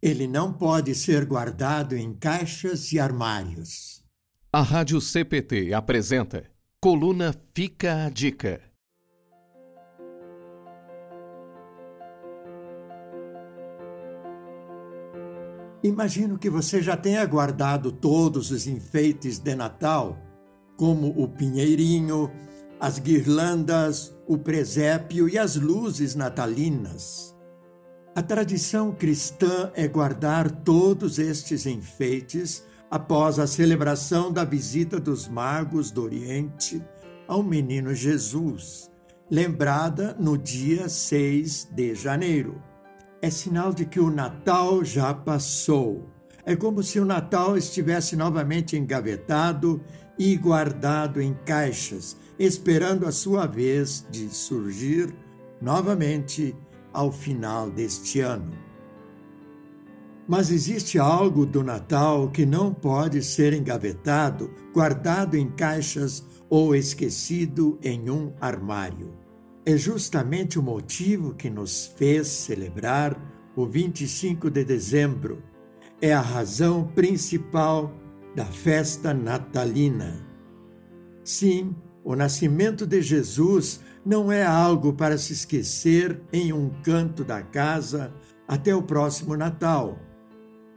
Ele não pode ser guardado em caixas e armários. A Rádio CPT apresenta Coluna Fica a Dica. Imagino que você já tenha guardado todos os enfeites de Natal, como o pinheirinho, as guirlandas, o presépio e as luzes natalinas. A tradição cristã é guardar todos estes enfeites após a celebração da visita dos magos do Oriente ao menino Jesus, lembrada no dia 6 de janeiro é sinal de que o Natal já passou. É como se o Natal estivesse novamente engavetado e guardado em caixas, esperando a sua vez de surgir novamente ao final deste ano. Mas existe algo do Natal que não pode ser engavetado, guardado em caixas ou esquecido em um armário é justamente o motivo que nos fez celebrar o 25 de dezembro. É a razão principal da festa natalina. Sim, o nascimento de Jesus não é algo para se esquecer em um canto da casa até o próximo Natal.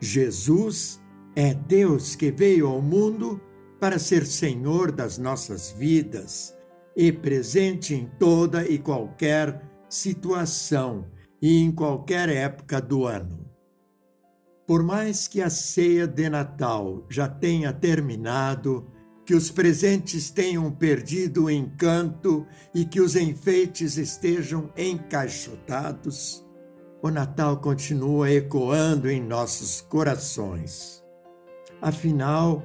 Jesus é Deus que veio ao mundo para ser Senhor das nossas vidas e presente em toda e qualquer situação e em qualquer época do ano. Por mais que a ceia de Natal já tenha terminado, que os presentes tenham perdido o encanto e que os enfeites estejam encaixotados, o Natal continua ecoando em nossos corações. Afinal,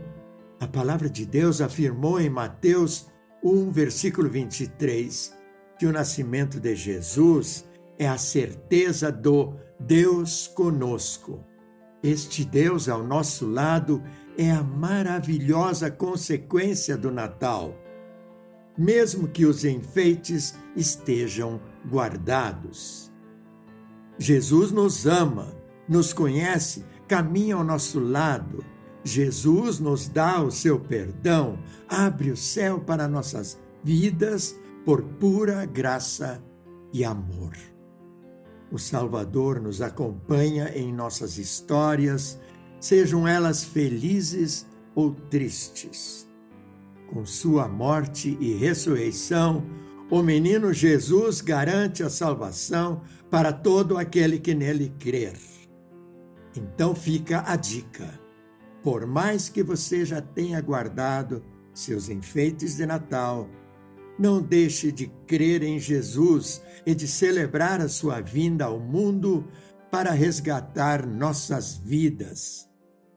a palavra de Deus afirmou em Mateus 1, versículo 23, que o nascimento de Jesus é a certeza do Deus conosco. Este Deus ao nosso lado é a maravilhosa consequência do Natal. Mesmo que os enfeites estejam guardados. Jesus nos ama, nos conhece, caminha ao nosso lado Jesus nos dá o seu perdão, abre o céu para nossas vidas por pura graça e amor. O Salvador nos acompanha em nossas histórias, sejam elas felizes ou tristes. Com sua morte e ressurreição, o menino Jesus garante a salvação para todo aquele que nele crer. Então fica a dica por mais que você já tenha guardado seus enfeites de Natal, não deixe de crer em Jesus e de celebrar a sua vinda ao mundo para resgatar nossas vidas.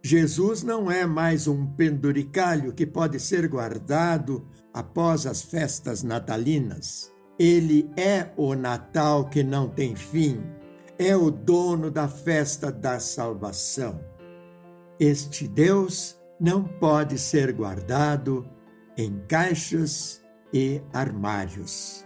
Jesus não é mais um penduricalho que pode ser guardado após as festas natalinas. Ele é o Natal que não tem fim, é o dono da festa da salvação. Este Deus não pode ser guardado em caixas e armários.